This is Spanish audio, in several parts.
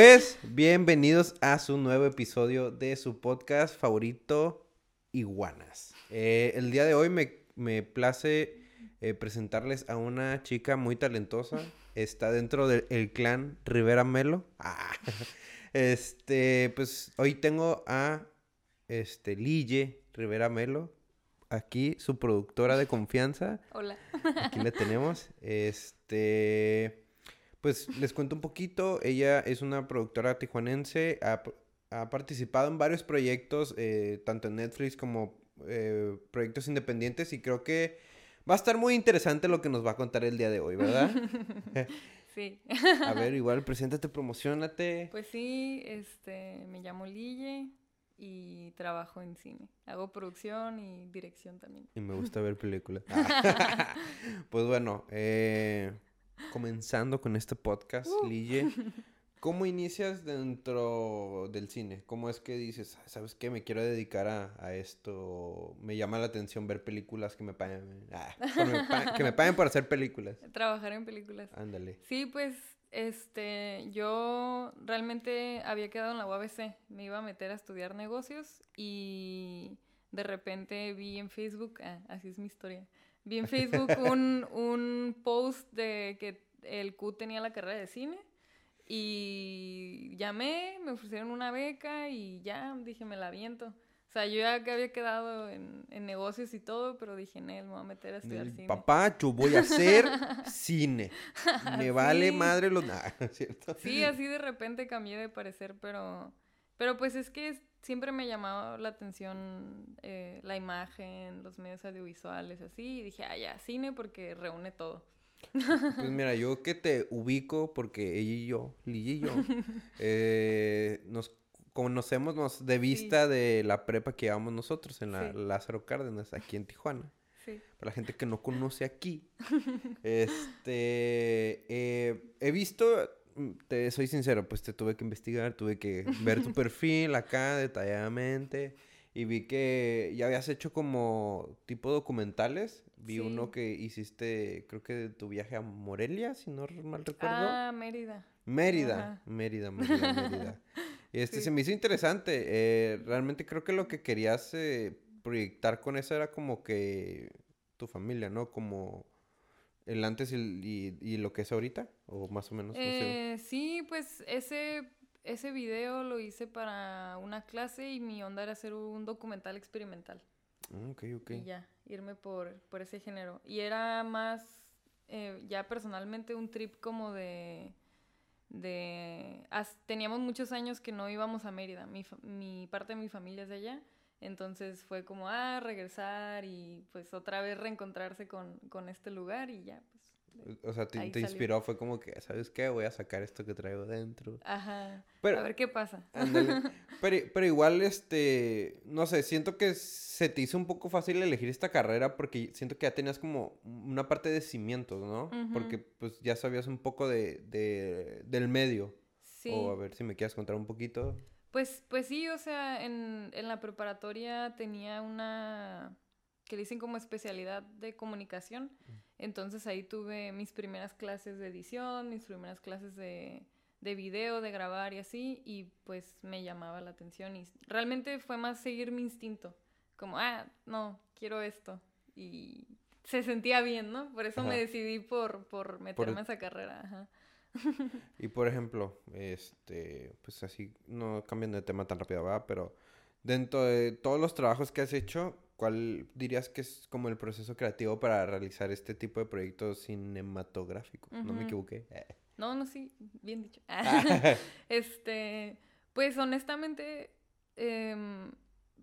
Pues bienvenidos a su nuevo episodio de su podcast favorito, Iguanas. Eh, el día de hoy me, me place eh, presentarles a una chica muy talentosa. Está dentro del clan Rivera Melo. Ah, este, pues hoy tengo a este, Lille Rivera Melo. Aquí, su productora de confianza. Hola. Aquí la tenemos. Este, pues les cuento un poquito. Ella es una productora tijuanense. Ha, ha participado en varios proyectos, eh, tanto en Netflix como eh, proyectos independientes. Y creo que va a estar muy interesante lo que nos va a contar el día de hoy, ¿verdad? Sí. a ver, igual, preséntate, promocionate. Pues sí, este, me llamo Lille y trabajo en cine. Hago producción y dirección también. Y me gusta ver películas. pues bueno, eh, comenzando con este podcast, Uh. Lille, ¿cómo inicias dentro del cine? ¿Cómo es que dices, "Ah, sabes qué, me quiero dedicar a, a esto? Me llama la atención ver películas que me paguen, ah, que me pa- que me paguen por hacer películas. Trabajar en películas. Ándale. Sí, pues, este, yo realmente había quedado en la UABC. Me iba a meter a estudiar negocios y de repente vi en Facebook, ah, así es mi historia, vi en Facebook un, un post de que el Q tenía la carrera de cine y llamé, me ofrecieron una beca y ya, dije, me la aviento. O sea, yo ya que había quedado en, en negocios y todo, pero dije, Nel, me voy a meter a estudiar cine. Papá, yo voy a hacer cine. Me vale Sí. madre los... Nah, ¿no es cierto? Sí, así de repente cambié de parecer, pero, pero pues es que es- siempre me llamaba la atención eh, la imagen, los medios audiovisuales, así, y dije, ah, ya, cine porque reúne todo. Pues mira, yo que te ubico porque ella y yo, Lilla y yo, eh, nos conocemos nos- de vista de la prepa que llevamos nosotros en la Sí. Lázaro Cárdenas, aquí en Tijuana. Sí. Para la gente que no conoce aquí, este, eh, he visto, te soy sincero, pues te tuve que investigar, tuve que ver tu perfil acá detalladamente y vi que ya habías hecho como tipo documentales. Vi Sí. uno que hiciste, creo que de tu viaje a Morelia, si no mal recuerdo. Ah, Mérida. Mérida. Mérida, Mérida, Mérida. Y este Sí. se me hizo interesante. eh, realmente creo que lo que querías eh, proyectar con eso era como que tu familia, ¿no? Como el antes y, y- y lo que es ahorita, o más o menos, no sé. Eh, sí, pues ese, ese video lo hice para una clase y mi onda era hacer un documental experimental. Ah, ok, ok. Y ya, irme por, por ese género. Y era más, eh, ya personalmente, un trip como de... de as- teníamos muchos años que no íbamos a Mérida. Mi, mi parte de mi familia es de allá. Entonces fue como, ah, regresar y pues otra vez reencontrarse con, con este lugar y ya, pues... O sea, te, inspiró, fue como que, ¿sabes qué? Voy a sacar esto que traigo dentro. Ajá. Pero- a ver qué pasa. Pero, pero igual, este, no sé, siento que se te hizo un poco fácil elegir esta carrera porque siento que ya tenías como una parte de cimientos, ¿no? Porque pues ya sabías un poco de, de- del medio. Sí. O a ver si me quieres contar un poquito. Pues, pues sí, o sea, en, en la preparatoria tenía una que le dicen como especialidad de comunicación. Entonces ahí tuve mis primeras clases de edición, mis primeras clases de, de video, de grabar y así, y pues me llamaba la atención. Y realmente fue más seguir mi instinto, como, ah, no, quiero esto. Y se sentía bien, ¿no? Por eso Ajá. me decidí por, por meterme a esa carrera. Ajá. Y por ejemplo, este, pues así, no cambiando de tema tan rápido, ¿verdad? Pero dentro de todos los trabajos que has hecho, ¿cuál dirías que es como el proceso creativo para realizar este tipo de proyectos cinematográficos? No me equivoqué. No, no, sí, bien dicho. Este, pues honestamente, em,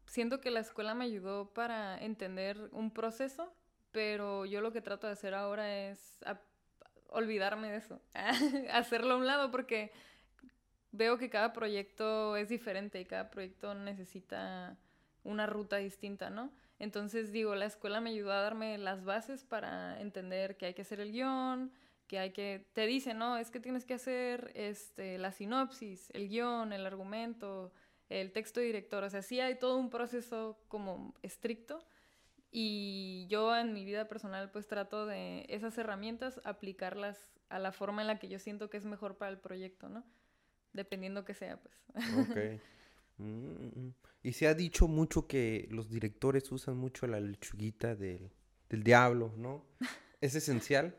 siento que la escuela me ayudó para entender un proceso, pero yo lo que trato de hacer ahora es olvidarme de eso, hacerlo a un lado porque veo que cada proyecto es diferente y cada proyecto necesita una ruta distinta, ¿no? Entonces digo, la escuela me ayudó a darme las bases para entender que hay que hacer el guion, que hay que, te dice, no, es que tienes que hacer este, la sinopsis, el guion, el argumento, el texto director, o sea, sí hay todo un proceso como estricto y yo en mi vida personal pues trato de esas herramientas aplicarlas a la forma en la que yo siento que es mejor para el proyecto, ¿no? dependiendo que sea, pues. Ok. Mm, y se ha dicho mucho que los directores usan mucho la lechuguita del, del diablo, ¿no? ¿Es esencial?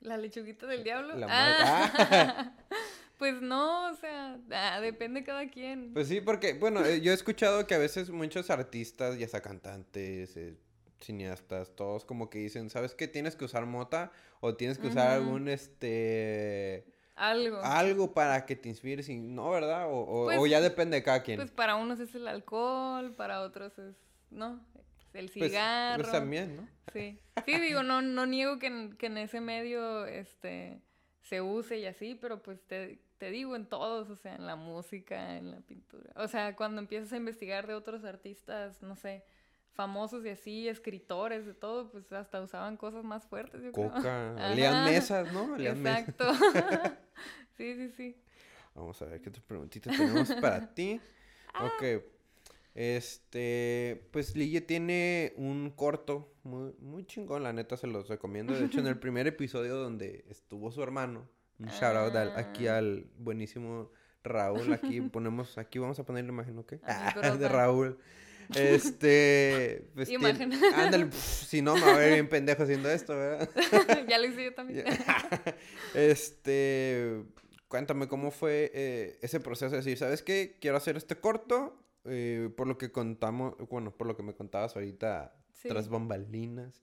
¿La lechuguita del diablo? La Ah. Pues no, o sea, ah, depende cada quien. Pues sí, porque, bueno, eh, yo he escuchado que a veces muchos artistas, ya sea cantantes, eh, cineastas, todos como que dicen, ¿sabes qué? Tienes que usar mota o tienes que usar algún, este, Algo. algo para que te inspires y no, ¿verdad? O, o- o Pues- ya depende de cada quien. Pues para unos es el alcohol, para otros es, ¿no? El Pues- cigarro. pues también, ¿no? Sí. Sí, digo, no, no niego que en, que en ese medio este, se use y así, pero pues te, te digo en todos, o sea, en la música, en la pintura. O sea, cuando empiezas a investigar de otros artistas, no sé, famosos y así, escritores, de todo, pues hasta usaban cosas más fuertes, yo creo. Coca, Ajá. lean mesas, ¿no? Lean mesas. Exacto. sí, sí, sí. Vamos a ver qué otras preguntitas tenemos para ti. Ah. Ok. Este, pues Lille tiene un corto muy, muy chingón, la neta se los recomiendo. De hecho, en el primer episodio donde estuvo su hermano, un shout out al- aquí Ah. al buenísimo Raúl. Aquí ponemos, aquí vamos a poner la imagen, ¿ok? Ah, de. Raúl. Este, pues tiene- Imagen. ándale, pf, si no me va a ver bien pendejo haciendo esto, ¿verdad? ya lo hice yo también. este, cuéntame cómo fue eh, ese proceso de decir, ¿sabes qué? Quiero hacer este corto, eh, por lo que contamos, bueno, por lo que me contabas ahorita, Sí. tras bambalinas,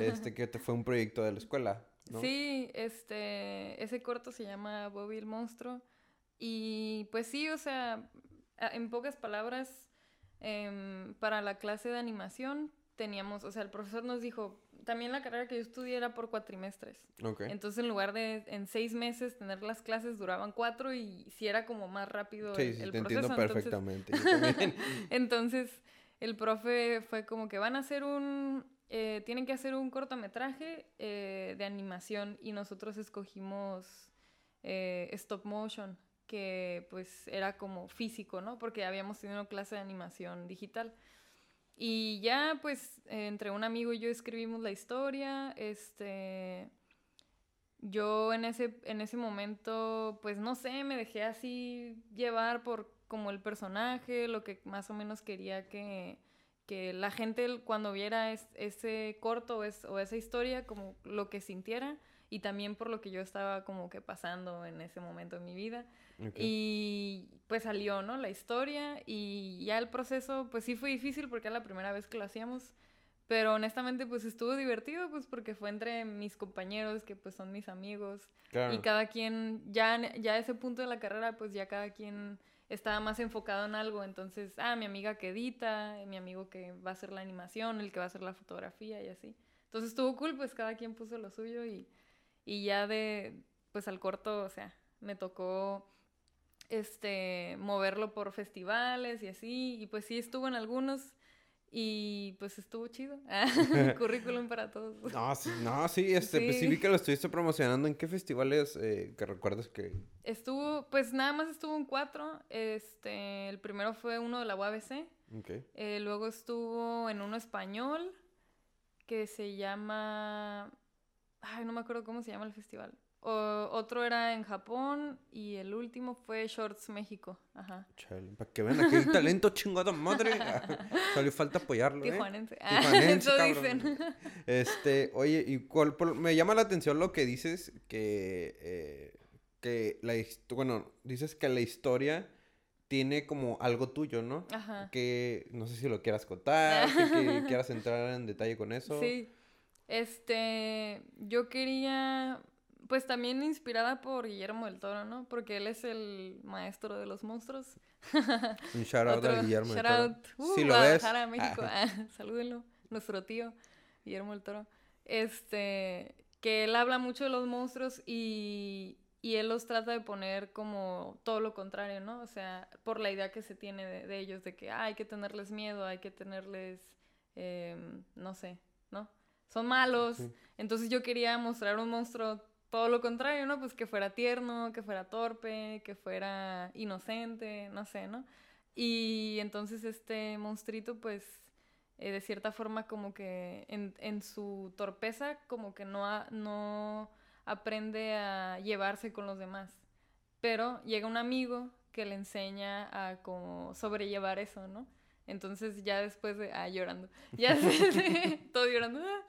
este, que te fue un proyecto de la escuela, ¿no? Sí, este, ese corto se llama Bobby el monstruo. Y pues sí, o sea, en pocas palabras, em, para la clase de animación teníamos, o sea, el profesor nos dijo, también la carrera que yo estudié era por cuatrimestres. Entonces, en lugar de en seis meses tener las clases, duraban cuatro y si era como más rápido Sí, el, sí, el te proceso. entiendo perfectamente. entonces, el profe fue como que van a hacer un, eh, tienen que hacer un cortometraje eh, de animación y nosotros escogimos eh, stop motion, que pues era como físico, ¿no? Porque habíamos tenido clase de animación digital. Y ya pues entre un amigo y yo escribimos la historia, este... Yo en ese, en ese momento, pues no sé, me dejé así llevar por como el personaje, lo que más o menos quería que, que la gente cuando viera es- ese corto o esa historia, como lo que sintiera y también por lo que yo estaba como que pasando en ese momento de mi vida. Ok. Y pues salió, ¿no? La historia y ya el proceso, pues sí fue difícil porque era la primera vez que lo hacíamos. Pero honestamente, pues estuvo divertido, pues porque fue entre mis compañeros, que pues son mis amigos. Claro. Y cada quien, ya, ya a ese punto de la carrera, pues ya cada quien estaba más enfocado en algo. Entonces, ah, mi amiga que edita, mi amigo que va a hacer la animación, el que va a hacer la fotografía y así. Entonces estuvo cool, pues cada quien puso lo suyo y, y ya de, pues al corto, o sea, me tocó este moverlo por festivales y así y pues sí estuvo en algunos y pues estuvo chido currículum para todos No, sí, no, sí, este, pues sí Sí. vi que lo estuviste promocionando. ¿En qué festivales eh, que recuerdas que...? estuvo pues nada más estuvo en cuatro este el primero fue uno de la UABC Ok. eh, luego estuvo en uno español que se llama ay no me acuerdo cómo se llama el festival O- otro era en Japón y el último fue Shorts México ajá Chale, para que vean aquí hay talento chingado madre. Solo falta apoyarlo, ¿eh? Tijuanense. Tijuanense, Eso dicen. Este, oye, y cuál, por- me llama la atención lo que dices que, eh, que la, bueno, dices que la historia tiene como algo tuyo, ¿no? Ajá. Que no sé si lo quieras contar, que, que quieras entrar en detalle con eso. Sí. Este, yo quería, pues también inspirada por Guillermo del Toro, ¿no? Porque él es el maestro de los monstruos. Un shout out Otro a Guillermo. del Toro. out. Uh, si lo ves. México. ah, Ah, salúdenlo. Nuestro tío, Guillermo del Toro. Este, que él habla mucho de los monstruos y, y él los trata de poner como todo lo contrario, ¿no? O sea, por la idea que se tiene de, de ellos, de que ah, hay que tenerles miedo, hay que tenerles, em, no sé. Son malos. Sí. Entonces yo quería mostrar un monstruo todo lo contrario, ¿no? Pues que fuera tierno, que fuera torpe, que fuera inocente, no sé, ¿no? Y entonces este monstruito, pues, eh, de cierta forma como que en, en su torpeza, como que no, no aprende a llevarse con los demás. pero llega un amigo que le enseña a cómo sobrellevar eso, ¿no? Entonces ya después de, ah, llorando, ya todo llorando, ah,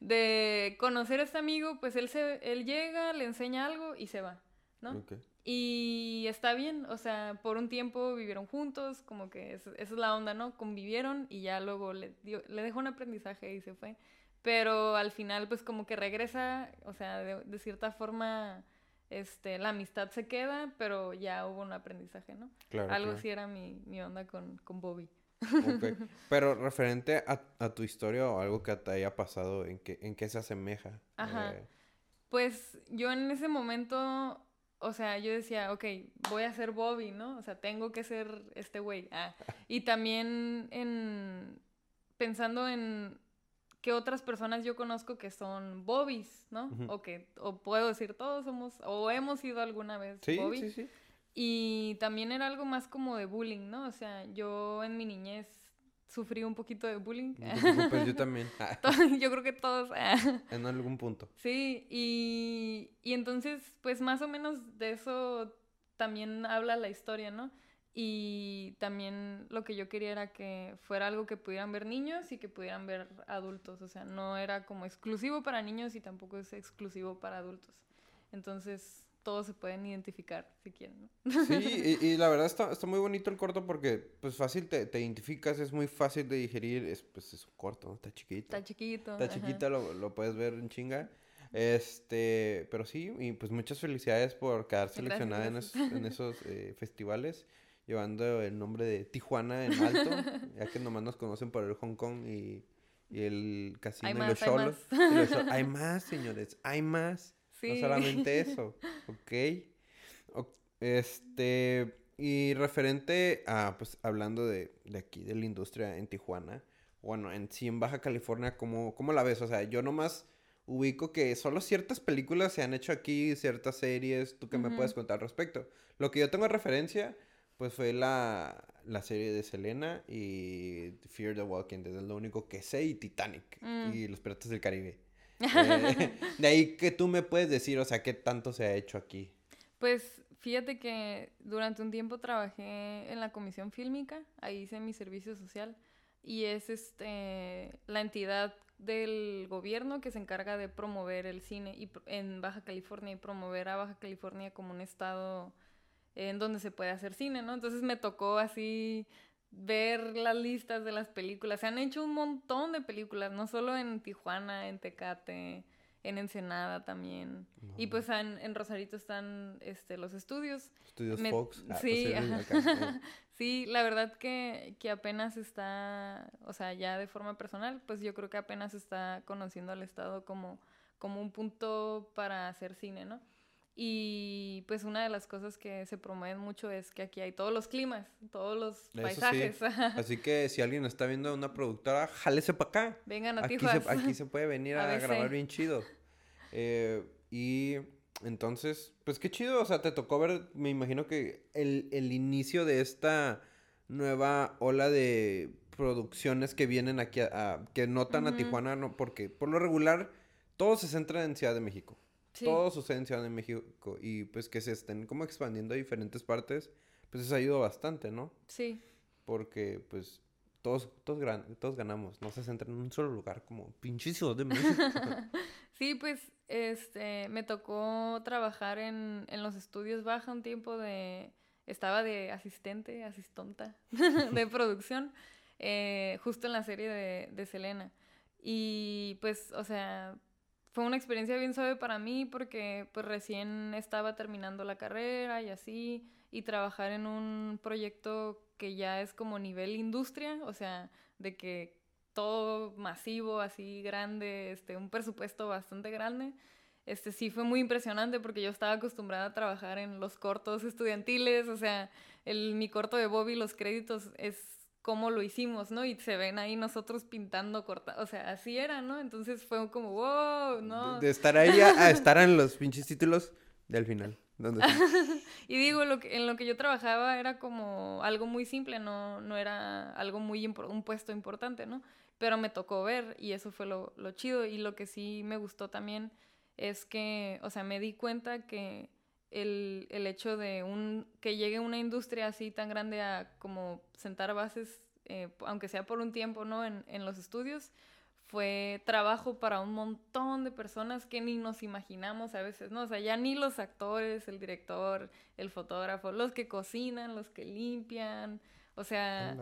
de conocer a este amigo, pues él, se, él llega, le enseña algo y se va, ¿no? Y está bien, o sea, por un tiempo vivieron juntos, como que esa es la onda, ¿no? Convivieron y ya luego le, dio, le dejó un aprendizaje y se fue. Pero al final, pues como que regresa, o sea, de, cierta forma, este, la amistad se queda, pero ya hubo un aprendizaje, ¿no? Claro, Algo así era mi, mi onda con, con Bobby. Okay. Pero referente a, a, tu historia o algo que te haya pasado, ¿en qué, en qué se asemeja? Ajá. Eh, pues yo en ese momento o sea, yo decía, ok, voy a ser Bobby, ¿no? O sea, tengo que ser este güey. Ah. Y también en pensando en qué otras personas yo conozco que son Bobbies, ¿no? O que, o puedo decir, todos somos, o hemos sido alguna vez sí, Sí, sí. Y también era algo más como de bullying, ¿no? O sea, yo en mi niñez sufrí un poquito de bullying. Pues yo también. yo creo que todos. Ah. en algún punto. Sí, y, y entonces, pues más o menos de eso también habla la historia, ¿no? Y también lo que yo quería era que fuera algo que pudieran ver niños y que pudieran ver adultos. O sea, no era como exclusivo para niños y tampoco es exclusivo para adultos. Entonces, todos se pueden identificar si quieren, ¿no? Sí, y, la verdad está, está, muy bonito el corto porque pues fácil te, te, identificas, es muy fácil de digerir, es pues es corto, está chiquito. Está chiquito. Está chiquito, lo, lo, puedes ver en chinga. Este, pero sí, y pues muchas felicidades por quedar seleccionada en esos, en esos eh, festivales, llevando el nombre de Tijuana en alto, ya que nomás nos conocen por el Hong Kong y, y el casino y los solos. Hay más, señores, hay más. No solamente eso, ¿ok? Este, y referente a, pues, hablando de, de, aquí, de la industria en Tijuana, bueno, en sí en Baja California, ¿cómo, cómo la ves? O sea, yo nomás ubico que solo ciertas películas se han hecho aquí, ciertas series, ¿tú qué me puedes contar al respecto? Lo que yo tengo de referencia, pues fue la, la serie de Selena y Fear the Walking Dead, es lo único que sé, y Titanic, mm. y Los Piratas del Caribe. Eh, de ahí que tú me puedes decir, o sea, qué tanto se ha hecho aquí. Pues fíjate que durante un tiempo trabajé en la comisión fílmica, ahí hice mi servicio social y es este la entidad del gobierno que se encarga de promover el cine y, en Baja California y promover a Baja California como un estado en donde se puede hacer cine, ¿no? Entonces me tocó así ver las listas de las películas. Se han hecho un montón de películas, no solo en Tijuana, en Tecate, en Ensenada también. Y pues en, en, Rosarito están este, los estudios. Estudios Fox. Ah, sí, sí, la verdad que, que apenas está, o sea, ya de forma personal, pues yo creo que apenas está conociendo al Estado como, como un punto para hacer cine, ¿no? Y pues una de las cosas que se promueven mucho es que aquí hay todos los climas, todos los paisajes. Así que si alguien está viendo una productora, jálese para acá. Vengan a aquí se, aquí se puede venir a, grabar bien chido. Eh, y entonces, pues qué chido, o sea, te tocó ver, me imagino que el, el inicio de esta nueva ola de producciones que vienen aquí, a, que notan a Tijuana, no, porque por lo regular todo se centra en Ciudad de México. Todo sucede en Ciudad de México y pues que se estén como expandiendo a diferentes partes, pues eso ha ayudado bastante, ¿no? Sí. Porque pues todos, todos, todos ganamos, no se centra en un solo lugar como pinche Ciudad de México. sí, pues este, me tocó trabajar en, en los estudios baja un tiempo de, estaba de asistente, asistonta de producción, eh, justo en la serie de, de Selena. Y pues, o sea, fue una experiencia bien suave para mí porque pues recién estaba terminando la carrera y así y trabajar en un proyecto que ya es como nivel industria, o sea, de que todo masivo, así grande, este, un presupuesto bastante grande. Este sí fue muy impresionante porque yo estaba acostumbrada a trabajar en los cortos estudiantiles, o sea, el, mi corto de Bobby, los créditos es cómo lo hicimos, ¿no? Y se ven ahí nosotros pintando corta, o sea, así era, ¿no? Entonces fue como, wow, ¿no? De, estar ahí a, estar en los pinches títulos del final. y digo, lo que, en lo que yo trabajaba era como algo muy simple, no, no era algo muy, un puesto importante, ¿no? Pero me tocó ver y eso fue lo, lo chido y lo que sí me gustó también es que, o sea, me di cuenta que el, el, hecho de un que llegue una industria así tan grande a como sentar bases, eh, aunque sea por un tiempo, ¿no? En, en los estudios, fue trabajo para un montón de personas que ni nos imaginamos a veces, ¿no? O sea, ya ni los actores, el director, el fotógrafo, los que cocinan, los que limpian, o sea,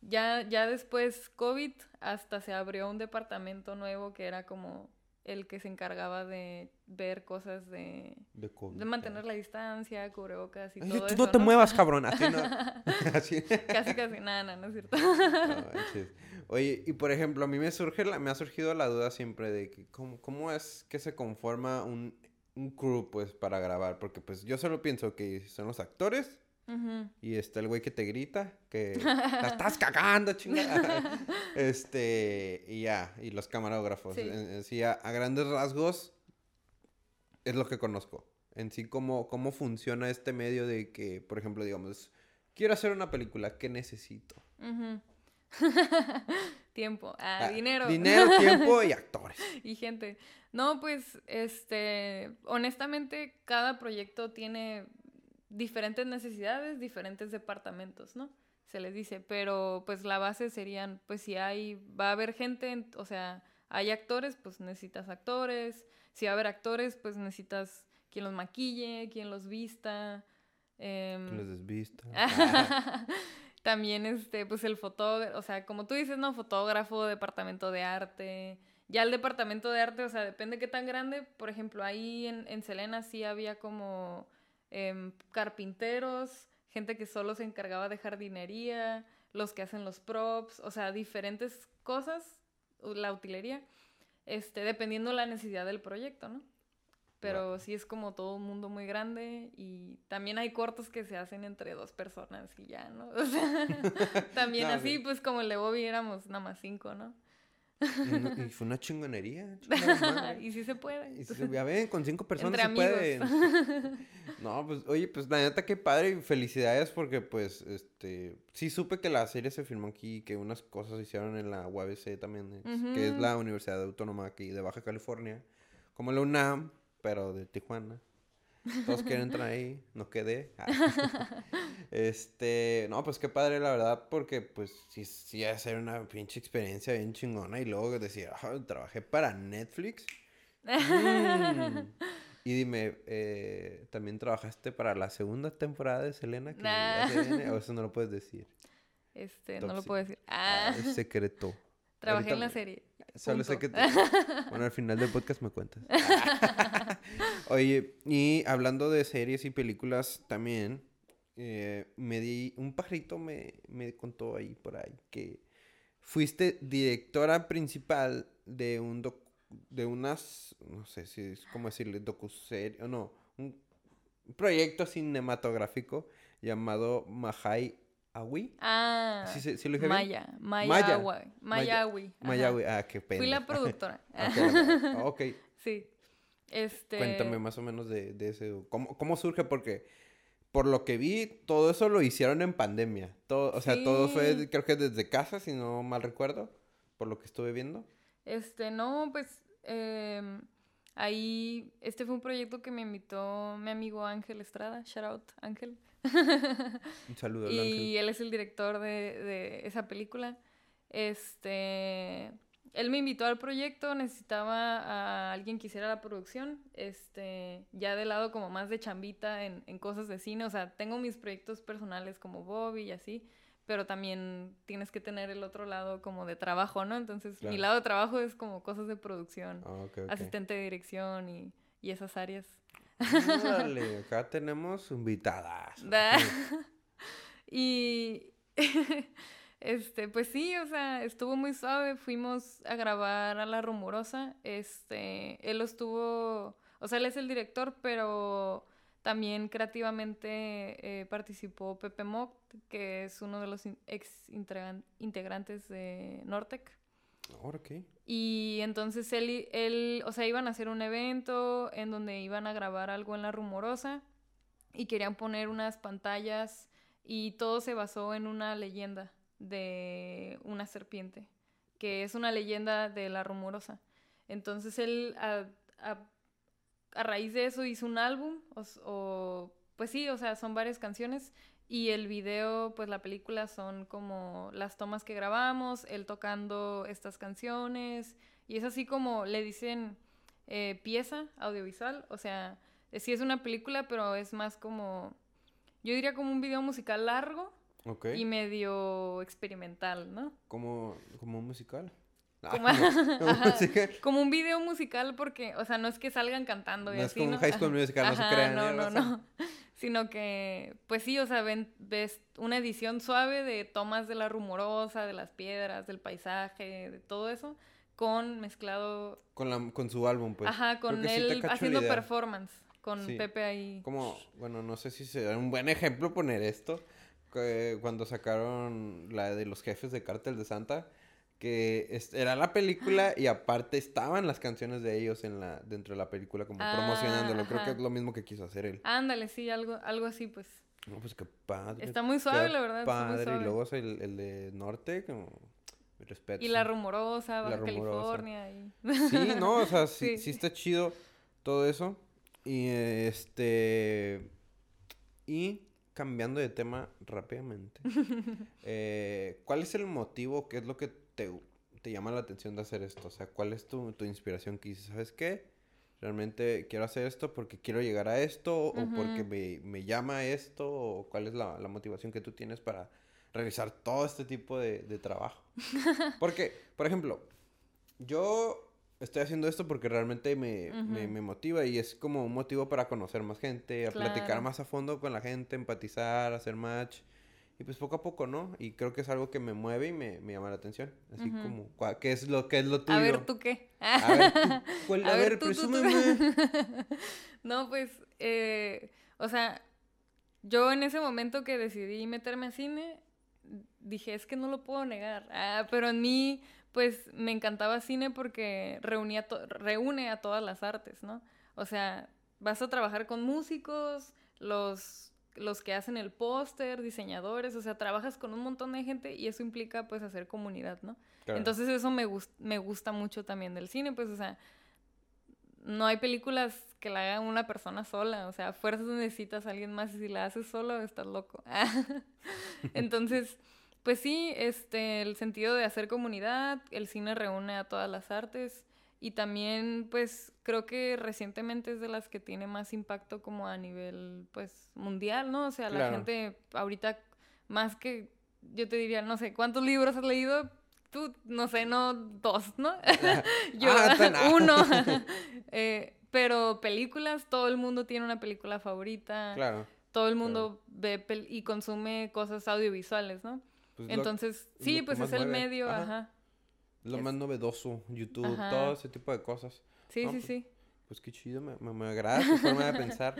ya, ya después COVID hasta se abrió un departamento nuevo que era como el que se encargaba de ver cosas de, de, mantener la distancia, cubrebocas y todo eso. No te muevas, cabrón. Así no. Casi, casi nada, ¿no es cierto? Oye, y por ejemplo, a mí me surge la, me ha surgido la duda siempre de que cómo, cómo es que se conforma un, un crew, pues, para grabar. Porque, pues, yo solo pienso que son los actores y está el güey que te grita, que la estás cagando, chingada. este, y ya, y los camarógrafos. En, sí, a, grandes rasgos es lo que conozco. En sí, cómo, cómo funciona este medio de que, por ejemplo, digamos, quiero hacer una película, ¿qué necesito? tiempo, ah, ah, dinero. Dinero, tiempo y actores. y gente. No, pues, este, honestamente, cada proyecto tiene diferentes necesidades, diferentes departamentos, ¿no? Se les dice, pero pues la base serían, pues si hay, va a haber gente, o sea, hay actores, pues necesitas actores, si va a haber actores, pues necesitas quien los maquille, quien los vista. Eh, quien los desvista. También, este, pues el fotógrafo, o sea, como tú dices, ¿no? Fotógrafo, departamento de arte. Ya el departamento de arte, o sea, depende qué tan grande. Por ejemplo, ahí en, en Selena sí había como Em, carpinteros, gente que solo se encargaba de jardinería, los que hacen los props, o sea, diferentes cosas, la utilería, este, dependiendo la necesidad del proyecto, ¿no? Pero sí es como todo un mundo muy grande y también hay cortos que se hacen entre dos personas y ya, ¿no? O sea, también así, pues como el de Bobby éramos nada más cinco, ¿no? Y, fue una chingonería. y sí se puede. Y ya ven, con cinco personas se puede. No, pues, oye, pues la neta qué padre y felicidades porque pues, este, sí supe que la serie se filmó aquí, que unas cosas se hicieron en la UABC también, que es la Universidad Autónoma aquí de Baja California, como la UNAM, pero de Tijuana. Todos quieren entrar ahí, no quedé. este, no, pues qué padre, la verdad, porque pues sí, sí, a ser una pinche experiencia bien chingona. Y luego decir, ah, trabajé para Netflix. Mm. Y dime, eh, ¿también trabajaste para la segunda temporada de Selena? ¿O eso no lo puedes decir? Este, no lo puedo decir. Ah. ah. es secreto. Trabajé en la serie. Solo sé que... Bueno, al final del podcast me cuentas. Oye, y hablando de series y películas también, eh, me di... Un pajarito me, me contó ahí por ahí que fuiste directora principal de un de unas, no sé si es como decirle, docuserie, o no, un proyecto cinematográfico llamado Mahai Awi. Ah. ¿Sí, sí, lo dije Maya. Maya. Maya. Mayawi. Ah, qué pena. Fui la productora. ok. Sí. Este... Cuéntame más o menos de, de ese. ¿Cómo, ¿Cómo, surge? Porque por lo que vi, todo eso lo hicieron en pandemia. Todo, o sea, todo fue, creo que desde casa, si no mal recuerdo, por lo que estuve viendo. Este, no, pues em, ahí, este fue un proyecto que me invitó mi amigo Ángel Estrada, shout out Ángel. Un saludo. y él es el director de, de esa película. Este, él me invitó al proyecto, necesitaba a alguien que hiciera la producción, este, ya de lado como más de chambita en, en cosas de cine, o sea, tengo mis proyectos personales como Bobby y así, pero también tienes que tener el otro lado como de trabajo, ¿no? Entonces, mi lado de trabajo es como cosas de producción, ah, asistente de dirección y, y esas áreas. Dale, acá tenemos invitadas. y este, pues sí, o sea, estuvo muy suave. Fuimos a grabar a La Rumorosa. Este, él lo estuvo, o sea, él es el director, pero también creativamente eh, participó Pepe Mock, que es uno de los ex integrantes de Nortec. Ahora qué. Y entonces él, él, o sea, iban a hacer un evento en donde iban a grabar algo en La Rumorosa y querían poner unas pantallas y todo se basó en una leyenda de una serpiente, que es una leyenda de La Rumorosa. Entonces él a raíz de eso hice un álbum, o, pues sí, o sea, son varias canciones. Y el video, pues la película son como las tomas que grabamos, él tocando estas canciones. Y es así como le dicen eh, pieza audiovisual. O sea, sí es una película, pero es más como, yo diría como un video musical largo y medio experimental, ¿no? Como, como un musical. Como, un video musical porque, o sea, no es que salgan cantando y no así, es como un high school musical, no se crean. No, no, no. Sino que, pues sí, o sea, ves una edición suave de tomas de la rumorosa, de las piedras, del paisaje, de todo eso, con mezclado... Con, la, con su álbum, pues. Ajá, con él haciendo performance, con Pepe ahí. Como, bueno, no sé si será un buen ejemplo poner esto, cuando sacaron la de los jefes de Cártel de Santa que era la película y aparte estaban las canciones de ellos en la dentro de la película como promocionándolo. Ah, Creo que es lo mismo que quiso hacer él. Ándale, sí, algo algo así, pues. No, pues qué padre. Está muy suave, la verdad. Padre, y luego el, el de Norte, como respeto. Y la rumorosa, Baja California. Y... Sí, no, o sea, sí, sí está chido todo eso. Y este. Y cambiando de tema rápidamente. eh, ¿Cuál es el motivo? ¿Qué es lo que te, te llama la atención de hacer esto? O sea, ¿cuál es tu, tu inspiración que dices, ¿sabes qué? Realmente quiero hacer esto porque quiero llegar a esto o porque me, me, llama esto o cuál es la, la, motivación que tú tienes para realizar todo este tipo de, de trabajo. porque, por ejemplo, yo estoy haciendo esto porque realmente me, me, me, motiva y es como un motivo para conocer más gente, a platicar más a fondo con la gente, empatizar, hacer match. Y pues poco a poco, ¿no? Y creo que es algo que me mueve y me, me llama la atención. Así como, ¿qué es lo que es lo tuyo? A ver, ¿tú qué? A ver, tú, a, ver, presúmeme. no, pues, eh, o sea, yo en ese momento que decidí meterme a cine, dije, es que no lo puedo negar. Ah, pero en mí, pues, me encantaba cine porque reunía reúne a todas las artes, ¿no? O sea, vas a trabajar con músicos, los los que hacen el póster, diseñadores, o sea, trabajas con un montón de gente y eso implica pues hacer comunidad, ¿no? Entonces eso me, me gusta mucho también del cine, pues, o sea, no hay películas que la haga una persona sola, o sea, a fuerzas necesitas a alguien más y si la haces solo estás loco. Entonces, pues sí, este, el sentido de hacer comunidad, el cine reúne a todas las artes y también, pues, creo que recientemente es de las que tiene más impacto como a nivel, pues, mundial, ¿no? O sea, la gente ahorita, más que, yo te diría, no sé, ¿cuántos libros has leído? Tú, no sé, no dos, ¿no? yo, ah, uno. eh, pero películas, todo el mundo tiene una película favorita. Claro. Todo el mundo ve y consume cosas audiovisuales, ¿no? Pues Entonces, sí, pues es el medio, ajá. Lo más novedoso, YouTube, todo ese tipo de cosas. Sí, sí, pues, sí. Pues qué chido, me, me, agrada tu forma de pensar.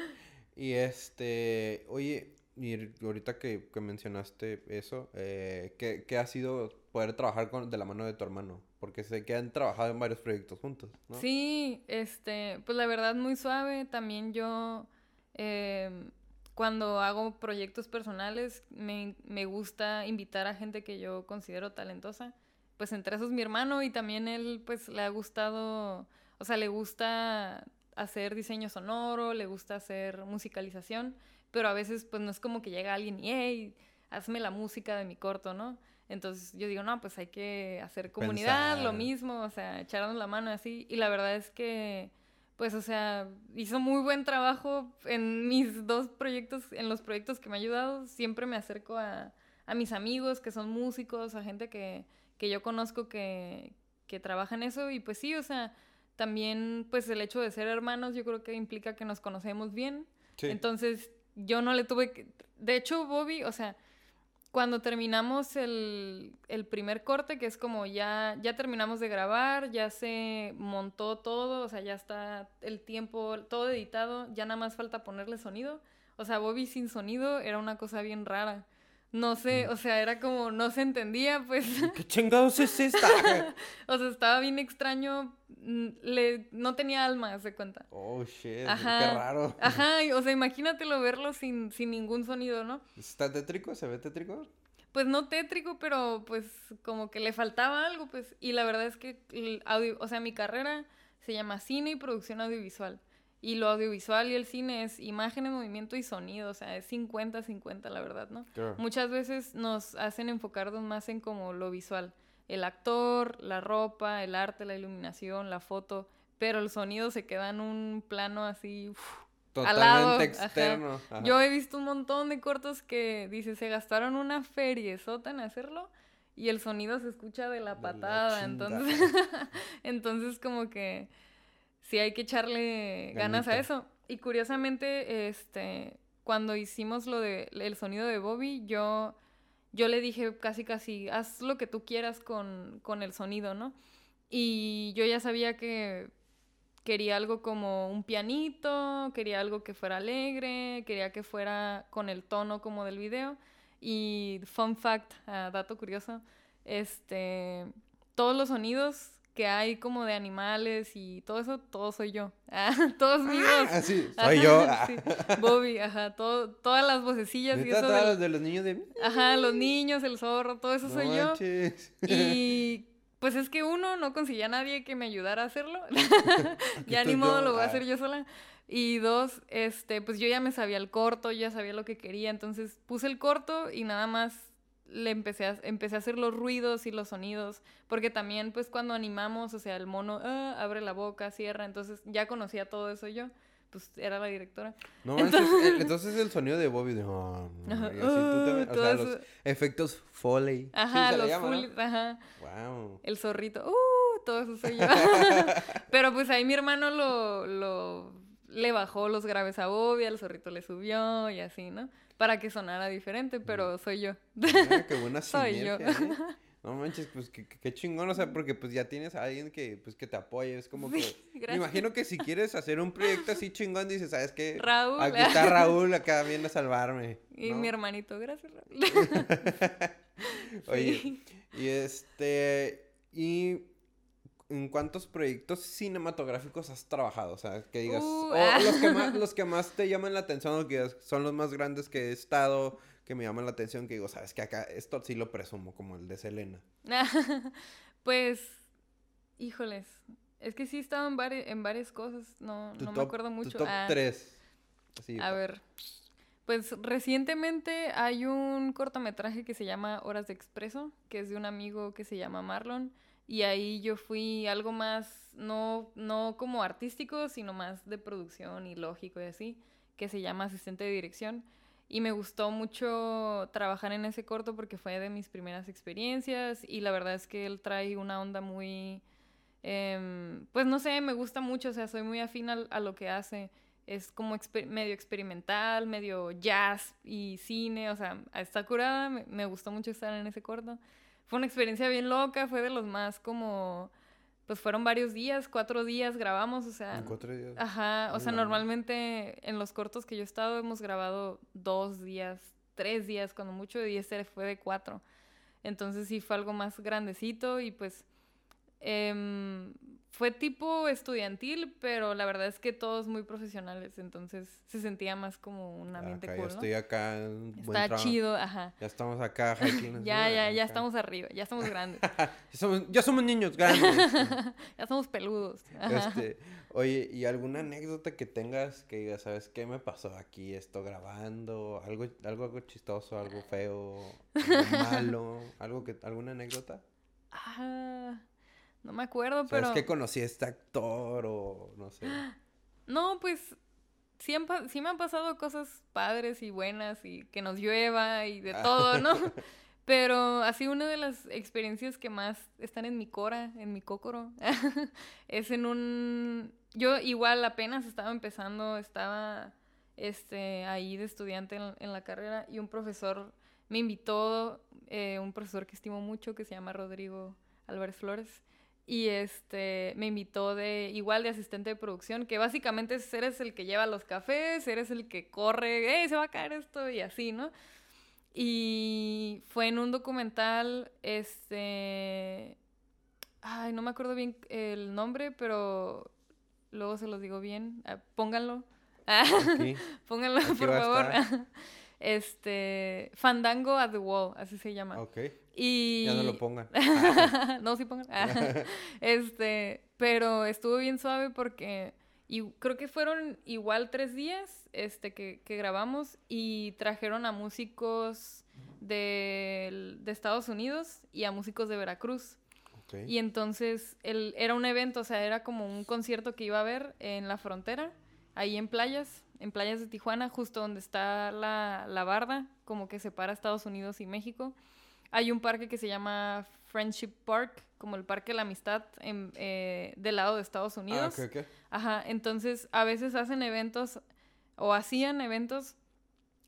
Y este, oye, y ahorita que, que mencionaste eso, eh, ¿qué, ¿qué, ha sido poder trabajar con, de la mano de tu hermano? Porque sé que han trabajado en varios proyectos juntos, ¿no? Sí, este, pues la verdad muy suave. También yo, eh, cuando hago proyectos personales, me, me gusta invitar a gente que yo considero talentosa pues entre esos mi hermano y también él pues le ha gustado, o sea, le gusta hacer diseño sonoro, le gusta hacer musicalización, pero a veces pues no es como que llega alguien y, hey, hazme la música de mi corto, ¿no? Entonces yo digo, no, pues hay que hacer comunidad, lo mismo, o sea, echarnos la mano así. Y la verdad es que, pues, o sea, hizo muy buen trabajo en mis dos proyectos, en los proyectos que me ha ayudado. Siempre me acerco a, a mis amigos que son músicos, a gente que, que yo conozco que, que trabaja en eso y pues sí, o sea, también pues el hecho de ser hermanos yo creo que implica que nos conocemos bien. Entonces yo no le tuve que... De hecho, Bobby, o sea, cuando terminamos el, el, primer corte, que es como ya, ya terminamos de grabar, ya se montó todo, o sea, ya está el tiempo, todo editado, ya nada más falta ponerle sonido. O sea, Bobby sin sonido era una cosa bien rara no sé, mm. o sea, era como, no se entendía, pues. ¿Qué chingados es esta? o sea, estaba bien extraño, mm, le, no tenía alma, se cuenta. Oh, shit, qué raro. Ajá, o sea, imagínatelo verlo sin, sin ningún sonido, ¿no? ¿Está tétrico? ¿Se ve tétrico? Pues no tétrico, pero pues como que le faltaba algo, pues. Y la verdad es que, el audio, o sea, mi carrera se llama cine y producción audiovisual. Y lo audiovisual y el cine es imagen, movimiento y sonido, o sea, es 50-50 la verdad, ¿no? Muchas veces nos hacen enfocarnos más en como lo visual, el actor, la ropa, el arte, la iluminación, la foto, pero el sonido se queda en un plano así... Totalmente externo. Yo he visto un montón de cortos que, dice, se gastaron una feria sota en hacerlo y el sonido se escucha de la patada, entonces, entonces como que sí hay que echarle ganas a eso. Y curiosamente, este, cuando hicimos lo de el sonido de Bobby, yo, yo le dije casi casi, haz lo que tú quieras con, con el sonido, ¿no? Y yo ya sabía que quería algo como un pianito, quería algo que fuera alegre, quería que fuera con el tono como del video. Y fun fact, ah, dato curioso, este, todos los sonidos que hay como de animales y todo eso, todo soy yo. Ah, todos míos. Ah, sí, soy yo. Bobby, ajá, todo, todas las vocecillas y eso. Todas de... los niños de... Ajá, los niños, el zorro, todo eso soy yo. Y pues es que uno, no conseguía a nadie que me ayudara a hacerlo. ya ni modo lo voy a ah. hacer yo sola. Y dos, este, pues yo ya me sabía el corto, ya sabía lo que quería, entonces puse el corto y nada más le empecé a, empecé a hacer los ruidos y los sonidos, porque también pues cuando animamos, o sea, el mono ah, abre la boca, cierra, entonces ya conocía todo eso yo, pues era la directora. No, entonces, el, sonido de Bobby de... Oh, o sea, los efectos Foley. Ajá, los ajá. Wow. El zorrito, uh, todo eso soy yo. Pero pues ahí mi hermano lo, lo, le bajó los graves a Bobby, al zorrito le subió y así, ¿no? Para que sonara diferente, pero soy yo. Ah, qué buena Soy yo. ¿eh? No manches, pues qué, chingón, o sea, porque pues ya tienes a alguien que, pues, que te apoye, es como que... Me imagino que si quieres hacer un proyecto así chingón, dices, ¿sabes qué? Raúl. Aquí está Raúl, acá viene a salvarme. Y mi hermanito, gracias Raúl. Oye, y este, y ¿En cuántos proyectos cinematográficos has trabajado? O sea, que digas, uh, ah. los, que más, los que más te llaman la atención o que son los más grandes que he estado, que me llaman la atención, que digo, sabes que acá esto sí lo presumo, como el de Selena. pues, híjoles, es que sí he estado en, en varias cosas, no, no me acuerdo mucho. Tu top ah, tres. a ver, pues recientemente hay un cortometraje que se llama Horas de Expreso, que es de un amigo que se llama Marlon y ahí yo fui algo más, no, no como artístico, sino más de producción y lógico y así, que se llama asistente de dirección. Y me gustó mucho trabajar en ese corto porque fue de mis primeras experiencias y la verdad es que él trae una onda muy, em, pues no sé, me gusta mucho, o sea, soy muy afín a, lo que hace. Es como medio experimental, medio jazz y cine, o sea, está curada, me, me gustó mucho estar en ese corto fue una experiencia bien loca, fue de los más como, pues fueron varios días, cuatro días grabamos, o sea... cuatro días. Ajá, o sea, normalmente en los cortos que yo he estado hemos grabado dos días, tres días, cuando mucho, y este fue de cuatro. Entonces sí fue algo más grandecito y pues eh, fue tipo estudiantil, pero la verdad es que todos muy profesionales, entonces se sentía más como un ambiente acá, Ya estoy acá. Está chido, ajá. Ya estamos acá, Ya, ya, ya estamos arriba, ya estamos grandes. ya, somos, ya somos niños grandes. ya somos peludos. Este, oye, ¿y alguna anécdota que tengas que digas, sabes qué me pasó aquí, esto grabando, algo, algo, algo chistoso, algo feo, algo malo, algo que, alguna anécdota? Ah. No me acuerdo, pero... Es que conocí a este actor o no sé? No, pues sí, sí me han pasado cosas padres y buenas y que nos llueva y de ah. todo, ¿no? Pero así una de las experiencias que más están en mi cora, en mi cócoro, es en un... Yo igual apenas estaba empezando, estaba este, ahí de estudiante en, la carrera y un profesor me invitó, eh, un profesor que estimo mucho que se llama Rodrigo Álvarez Flores, y este me invitó de igual de asistente de producción, que básicamente eres el que lleva los cafés, eres el que corre, ¡eh, se va a caer esto! y así, ¿no? Y fue en un documental, este... Ay, no me acuerdo bien el nombre, pero luego se los digo bien. Ah, pónganlo. pónganlo, por favor. Este, Fandango at the Wall, así se llama. Ok. Y... Ya no lo pongan. no, sí pongan. este, pero estuvo bien suave porque Y creo que fueron igual tres días este, que, que grabamos y trajeron a músicos de, de Estados Unidos y a músicos de Veracruz. Y entonces el, era un evento, o sea, era como un concierto que iba a haber en la frontera, ahí en playas, en playas de Tijuana, justo donde está la, la barda, como que separa Estados Unidos y México. Hay un parque que se llama Friendship Park, como el Parque de la Amistad en, eh, del lado de Estados Unidos. Ah, ok, Ajá, entonces a veces hacen eventos o hacían eventos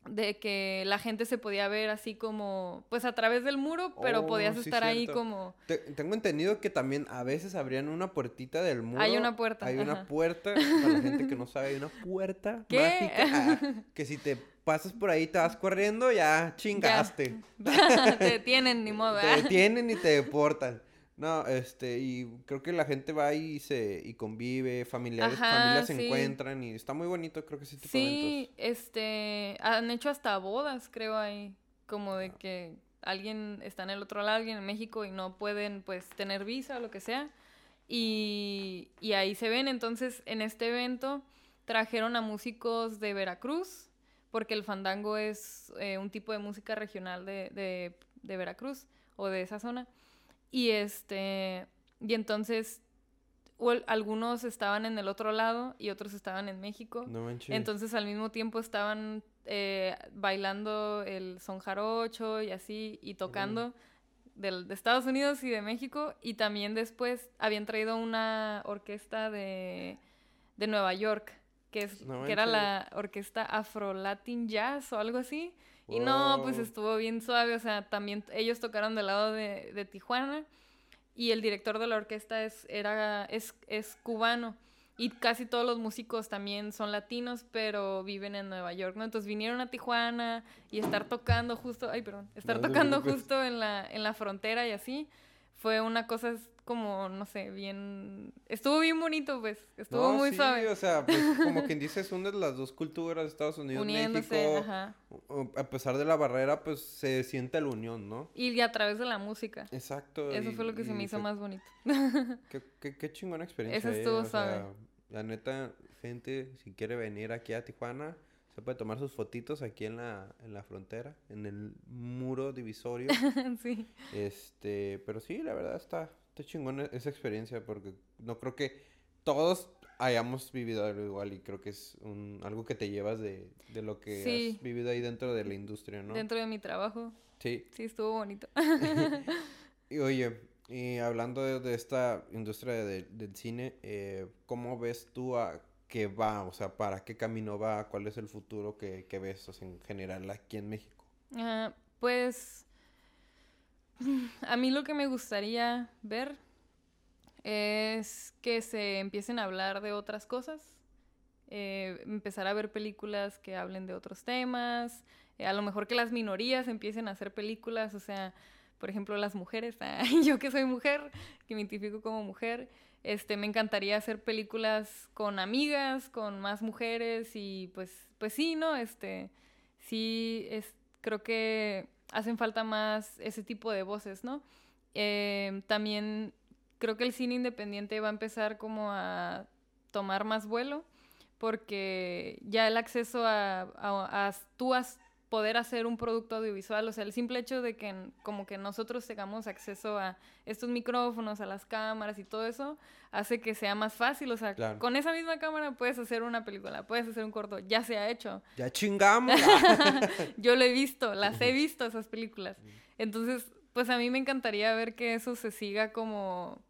de que la gente se podía ver así como, pues a través del muro, pero Oh, podías sí, estar ahí como... Te- tengo entendido que también a veces abrían una puertita del muro. Hay una puerta, Hay una puerta. Para la gente que no sabe, hay una puerta ¿Qué? mágica. ah, que si te pasas por ahí, te vas corriendo, ya chingaste. Te detienen, ni modo. Te ¿verdad? detienen y te deportan. No, este, y creo que la gente va y se y convive, familiares, Ajá, familias se encuentran y está muy bonito, creo que ese tipo de Sí, eventos. este, han hecho hasta bodas, creo ahí, como de que alguien está en el otro lado, alguien en México y no pueden, pues, tener visa o lo que sea, y, y ahí se ven. Entonces, en este evento trajeron a músicos de Veracruz, porque el fandango es eh, un tipo de música regional de, de, de Veracruz o de esa zona. Y este, y entonces, el- algunos estaban en el otro lado y otros estaban en México. No manches. Entonces al mismo tiempo estaban eh, bailando el son jarocho y así, y tocando del- de Estados Unidos y de México. Y también después habían traído una orquesta de, de Nueva York, que, es, No que era la orquesta Afro Latin Jazz o algo así. Y no, pues estuvo bien suave, o sea, también ellos tocaron del lado de, de Tijuana y el director de la orquesta es, era, es, es cubano y casi todos los músicos también son latinos, pero viven en Nueva York, ¿no? Entonces vinieron a Tijuana y estar tocando justo, ay, perdón, estar No tocando justo en la, en la frontera y así, fue una cosa como, no sé, bien, estuvo bien bonito, pues, estuvo No, muy sí, suave. o sea, pues, como quien dice, es una de las dos culturas Estados Unidos, Uniéndose, México. ajá. A pesar de la barrera, pues se siente la unión, ¿no? Y a través de la música. Exacto. Eso y- fue lo que se me hizo fue- más bonito. Qué, qué, qué chingona experiencia. Eso eh, estuvo o suave. sea, la neta, gente, si quiere venir aquí a Tijuana, se puede tomar sus fotitos aquí en la, en la frontera, en el muro divisorio. sí. este, pero sí, la verdad está, está chingona esa experiencia porque no creo que todos hayamos vivido algo igual y creo que es un, algo que te llevas de, de lo que Sí. has vivido ahí dentro de la industria, ¿no? Dentro de mi trabajo. Sí. Sí, estuvo bonito. Y oye, y hablando de, de esta industria de- del cine, eh, ¿cómo ves tú a qué va? O sea, ¿para qué camino va? ¿Cuál es el futuro que, que ves o sea, en general aquí en México? Ah, pues a mí lo que me gustaría ver es que se empiecen a hablar de otras cosas, eh, empezar a ver películas que hablen de otros temas, eh, a lo mejor que las minorías empiecen a hacer películas, o sea, por ejemplo, las mujeres, ah, yo que soy mujer, que me identifico como mujer, este, me encantaría hacer películas con amigas, con más mujeres y pues, pues sí, ¿no? Este, sí, es, creo que hacen falta más ese tipo de voces, ¿no? Eh, también creo que el cine independiente va a empezar como a tomar más vuelo porque ya el acceso a, a, a tú as- poder hacer un producto audiovisual, o sea, el simple hecho de que como que nosotros tengamos acceso a estos micrófonos, a las cámaras y todo eso, hace que sea más fácil, o sea, Claro. con esa misma cámara puedes hacer una película, puedes hacer un corto, ya se ha hecho. ¡Ya chingamos! Yo lo he visto, las he visto esas películas. Entonces, pues a mí me encantaría ver que eso se siga como...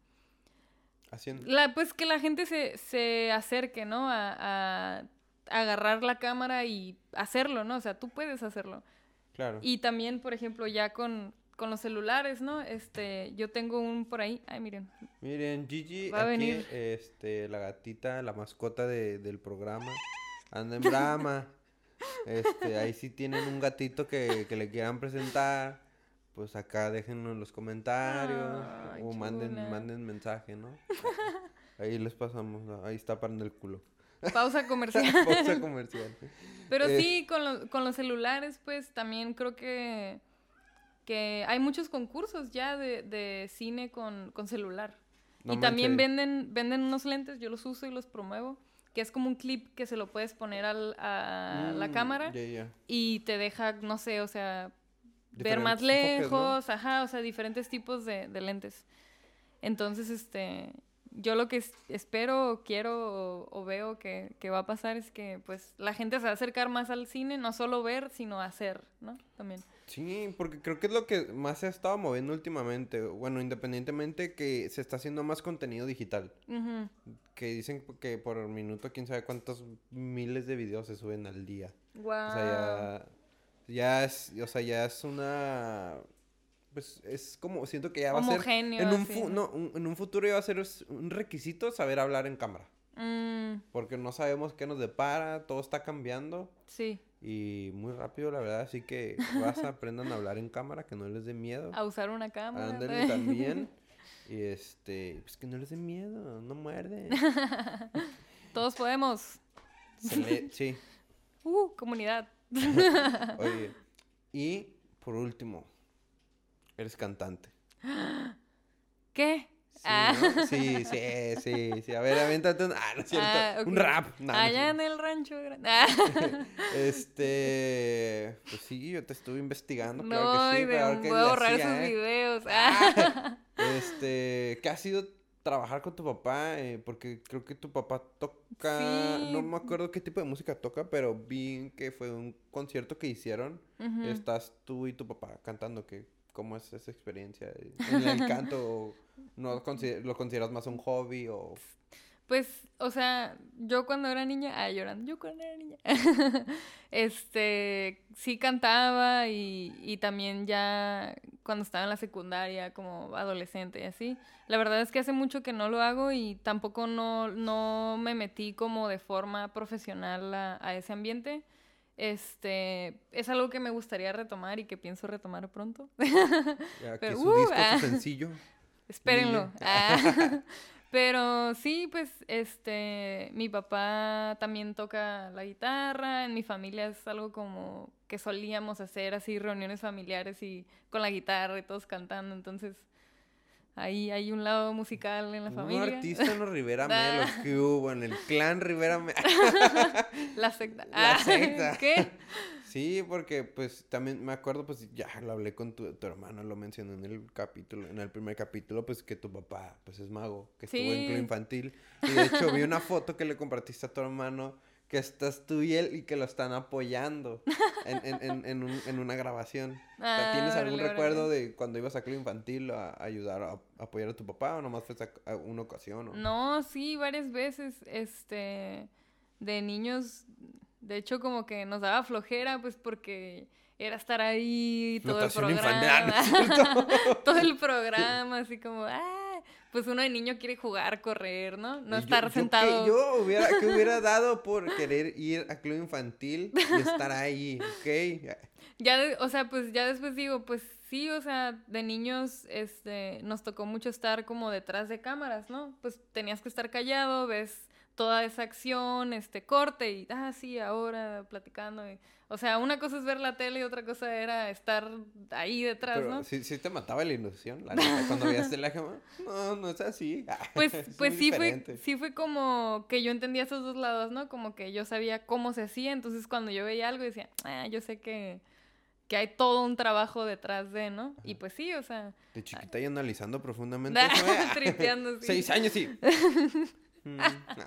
Haciendo... La, pues que la gente se, se acerque, ¿no? A, a agarrar la cámara y hacerlo, ¿no? O sea, tú puedes hacerlo. Claro. Y también, por ejemplo, ya con, con los celulares, ¿no? Este, yo tengo un por ahí. Ay, miren. Miren, Gigi, Va a aquí, venir. este, la gatita, la mascota de- del programa, anda en Brahma. Este, ahí si tienen un gatito que, que le quieran presentar, pues acá déjenlo en los comentarios Ay, o manden, chula. manden mensaje, ¿no? Ahí les pasamos, ahí está para el culo. Pausa comercial. Pausa comercial. Pero Eh. sí, con, lo- con los celulares, pues también creo que, que hay muchos concursos ya de, de cine con, con celular. No y también venden, venden unos lentes, yo los uso y los promuevo, que es como un clip que se lo puedes poner al, a la Mm, cámara y te deja, no sé, o sea, ver más enfoques, ¿no? lejos, ajá, o sea, diferentes tipos de, de lentes. Entonces, este, yo lo que es- espero, quiero o, o veo que, que va a pasar es que, pues, la gente se va a acercar más al cine, no solo ver, sino hacer, ¿no? También. Sí, porque creo que es lo que más se ha estado moviendo últimamente. Bueno, independientemente que se está haciendo más contenido digital. Que dicen que por minuto, quién sabe cuántos miles de videos se suben al día. Guau. O sea, ya, ya es, o sea, ya es una, pues es como, siento que ya va a ser, en un, así, ¿no? no, un- en un futuro ya va a ser un requisito saber hablar en cámara. Mm, Porque no sabemos qué nos depara, todo está cambiando sí, y muy rápido, la verdad. Así que vas aprendan a hablar en cámara, que no les dé miedo. a usar una cámara. Ándale también. Y este, pues que no les dé miedo, no muerde. Todos podemos. Le- sí. Uh, comunidad. Oye, y por último, eres cantante. ¿Qué? Sí, Ah. ¿no? sí, sí, sí, sí. A ver, avéntate un... Ah, no es cierto. Ah, ok. Un rap. No, Allá en el rancho. Ah. Este... Pues sí, yo te estuve investigando, No, claro que sí. a qué a le borrar hacía, esos ¿eh? videos. Ah, este... ¿Qué ha sido trabajar con tu papá? Eh, porque creo que tu papá toca... Sí. No me acuerdo qué tipo de música toca, pero vi que fue un concierto que hicieron. Ujú. Estás tú y tu papá cantando, que ¿cómo es esa experiencia? ¿En el canto no lo consideras más un hobby o...? Pues, o sea, yo cuando era niña, ah, llorando, yo cuando era niña, este, sí cantaba y, y también ya cuando estaba en la secundaria, como adolescente y así. La verdad es que hace mucho que no lo hago y tampoco no, no me metí como de forma profesional a ese ambiente. Este, es algo que me gustaría retomar y que pienso retomar pronto. Ya que Pero, su uh, disco, ah. su sencillo. Espérenlo. Ah, Pero sí, pues, este, mi papá también toca la guitarra, en mi familia es algo como que solíamos hacer así reuniones familiares y con la guitarra y todos cantando, entonces ahí hay un lado musical en la Un familia. artista en los Rivera Melos que hubo, en el clan Rivera Melos. La secta. La Ah, secta. ¿Qué? Sí, porque pues también me acuerdo, pues ya lo hablé con tu, tu hermano, lo mencioné en el capítulo, en el primer capítulo, pues que tu papá pues es mago, que estuvo en club infantil. Y de hecho vi una foto que le compartiste a tu hermano, que estás tú y él y que lo están apoyando en, en, en, en, un- en una grabación. O sea, ¿Tienes Ah, algún recuerdo de cuando ibas a club infantil a, a ayudar a, a apoyar a tu papá o nomás fue a una ocasión? o- No, sí, varias veces, este, de niños, de hecho como que nos daba flojera, pues porque era estar ahí todo el infantil, ah, programa, todo el programa, así como, ah, pues uno de niño quiere jugar, correr, ¿no? No yo- estar yo que- sentado. Yo, hubiera, que hubiera dado por querer ir a club infantil y estar ahí, ¿ok? Ya, de- o sea, pues ya después digo, pues sí, o sea, de niños, este, nos tocó mucho estar como detrás de cámaras, ¿no? Pues tenías que estar callado, ves toda esa acción, este, corte y, ah, sí, ahora platicando. y- o sea, una cosa es ver la tele y otra cosa era estar ahí detrás, Pero ¿no? sí, sí te mataba la ilusión, la neta, cuando veías la cámara. No, no es así. Pues, Es pues muy sí fue, sí fue como que yo entendía esos dos lados, ¿no? Como que yo sabía cómo se hacía, entonces cuando yo veía algo decía, ah, yo sé que, que hay todo un trabajo detrás de, ¿no? Y pues sí, o sea, De chiquita y analizando profundamente tripeando, sí. Seis años y... Mm, nah.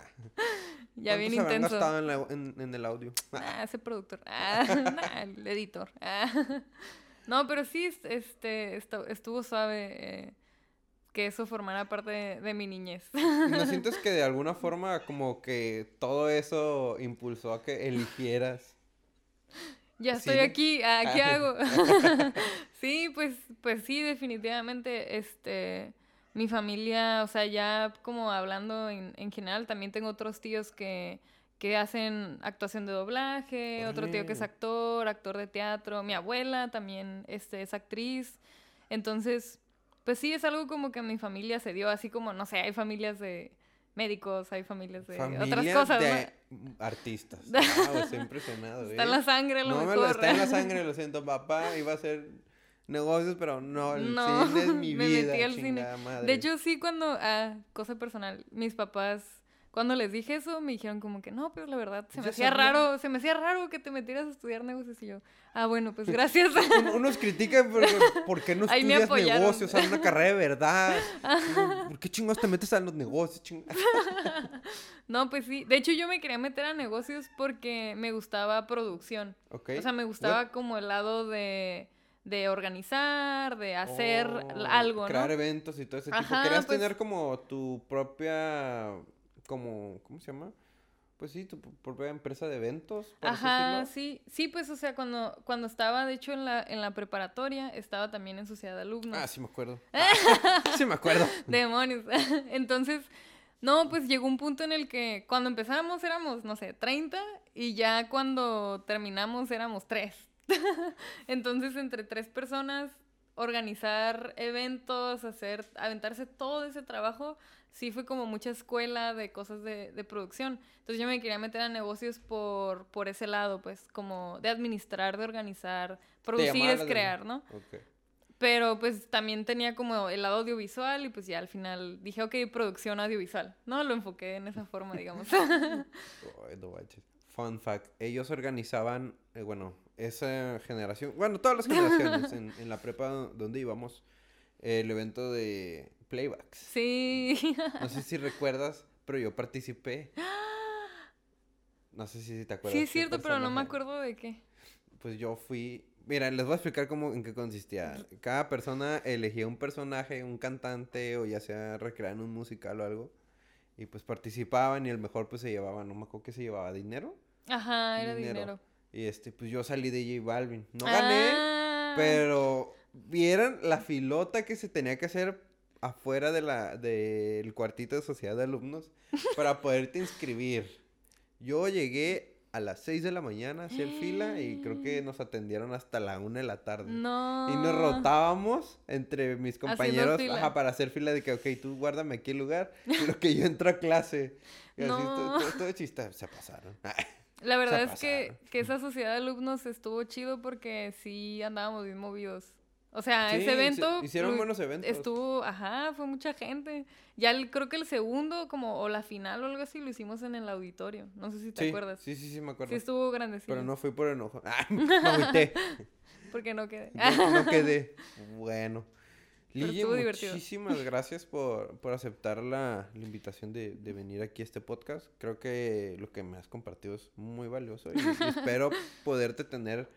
ya bien ¿Cuántos habrán intenso. en, la- en- en el audio? Ah, ese productor. Ah, nah, el editor. Ah. No, pero sí, es- este, estu- estuvo suave eh, que eso formara parte de, de mi niñez. ¿Y ¿No sientes que de alguna forma como que todo eso impulsó a que eligieras? Ya estoy ¿Cine? aquí, ah, ¿qué Ah. hago? sí, pues, pues sí, definitivamente, este, mi familia, o sea, ya como hablando en, en general, también tengo otros tíos que, que hacen actuación de doblaje, otro tío que es actor, actor de teatro, mi abuela también, este, es actriz, entonces, pues sí, es algo como que mi familia se dio, así como, no sé, hay familias de médicos, hay familias de otras cosas, ¿no? de artistas. Wow, estoy impresionado. Está en ¿eh? la sangre, a lo No, me mejor. lo está en la sangre, lo siento, papá. Iba a hacer negocios, pero no, el No, cine es mi me vida, metí al cine. madre. De hecho, sí, cuando, ah, cosa personal, mis papás cuando les dije eso, me dijeron como que no, pero la verdad, se me Ya hacía sabía. raro, se me hacía raro que te metieras a estudiar negocios y yo, ah, bueno, pues gracias. Un- Unos critican porque, ¿por qué no Ahí estudias negocios, haz una carrera de verdad? ¿Por qué chingos te metes a los negocios? no, pues sí. De hecho, yo me quería meter a negocios porque me gustaba producción. Ok. O sea, me gustaba como el lado de, de organizar, de hacer Oh, algo, Crear ¿no? eventos y todo ese tipo. Ajá, Querías pues- tener como tu propia, como, ¿cómo se llama? Pues sí, tu propia empresa de eventos. Ajá, sí, sí, pues, o sea, cuando, cuando estaba, de hecho, en la, en la preparatoria, estaba también en sociedad de alumnos. Ah, sí me acuerdo. sí me acuerdo. Demonios. Entonces, no, pues llegó un punto en el que cuando empezamos éramos, no sé, 30 y ya cuando terminamos éramos 3. Entonces, entre tres personas, organizar eventos, hacer, aventarse todo ese trabajo, sí fue como mucha escuela de cosas de, de producción. Entonces yo me quería meter a negocios por, por ese lado, pues como de administrar, de organizar, producir es crear, ¿no? Ok. Pero pues también tenía como el lado audiovisual y pues ya al final dije, ok, producción audiovisual. No, lo enfoqué en esa forma, digamos. Fun fact, ellos organizaban, eh, bueno, esa generación, bueno, todas las generaciones en, en la prepa donde íbamos, el evento de playbacks. sí. No sé si recuerdas, pero yo participé. No sé si te acuerdas. Sí, es cierto, pero no me acuerdo de qué. Pues yo fui. Mira, les voy a explicar cómo en qué consistía. Cada persona elegía un personaje, un cantante, o ya sea recreaban un musical o algo. Y pues participaban y el mejor pues se llevaba, no me acuerdo qué se llevaba, dinero. Ajá, era Dinero. dinero. Y este, pues yo salí de J Balvin. No gané, Ah. pero vieran la filota que se tenía que hacer afuera de la, del cuartito de sociedad de alumnos para poderte inscribir. Yo llegué a las 6 de la mañana, hacía el fila y creo que nos atendieron hasta la 1 de la tarde. No. Y nos rotábamos entre mis compañeros ajá, para hacer fila de que, ok, tú guárdame aquí el lugar, lo que yo entro a clase. Y así, No. todo, todo, todo chiste, se pasaron. La verdad es que, que esa sociedad de alumnos estuvo chido porque sí andábamos bien movidos. O sea, Sí, ese evento hicieron buenos eventos. estuvo, ajá, fue mucha gente. Ya el- creo que el segundo, como, o la final o algo así, lo hicimos en el auditorio. No sé si te sí, acuerdas. Sí, sí, sí, me acuerdo. Sí estuvo grandecito. Pero no fui por enojo. Ah, me agüité. Porque no quedé. No, no quedé. Bueno. Lille, divertido. muchísimas gracias por, por aceptar la, la invitación de, de venir aquí a este podcast. Creo que lo que me has compartido es muy valioso y, y espero poderte tener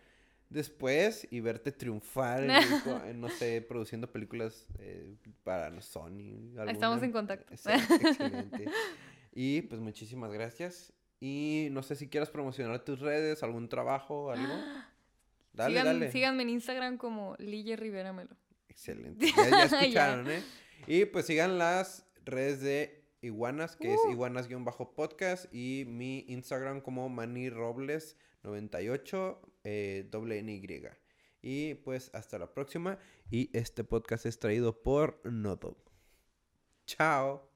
después y verte triunfar, en, no sé, produciendo películas eh, para Sony. Estamos en contacto. Excelente. Y pues muchísimas gracias. Y no sé si quieras promocionar tus redes, algún trabajo, algo. Dale, dale. Síganme en Instagram como Lille Rivera Melo. Excelente. Ya, escucharon, ¿eh? Y pues sigan las redes de Iguanas, que Uh. es iguanas-podcast y mi Instagram como manirobles98, eh, doble N Y. Y pues hasta la próxima. Y este podcast es traído por Nodo. Chao.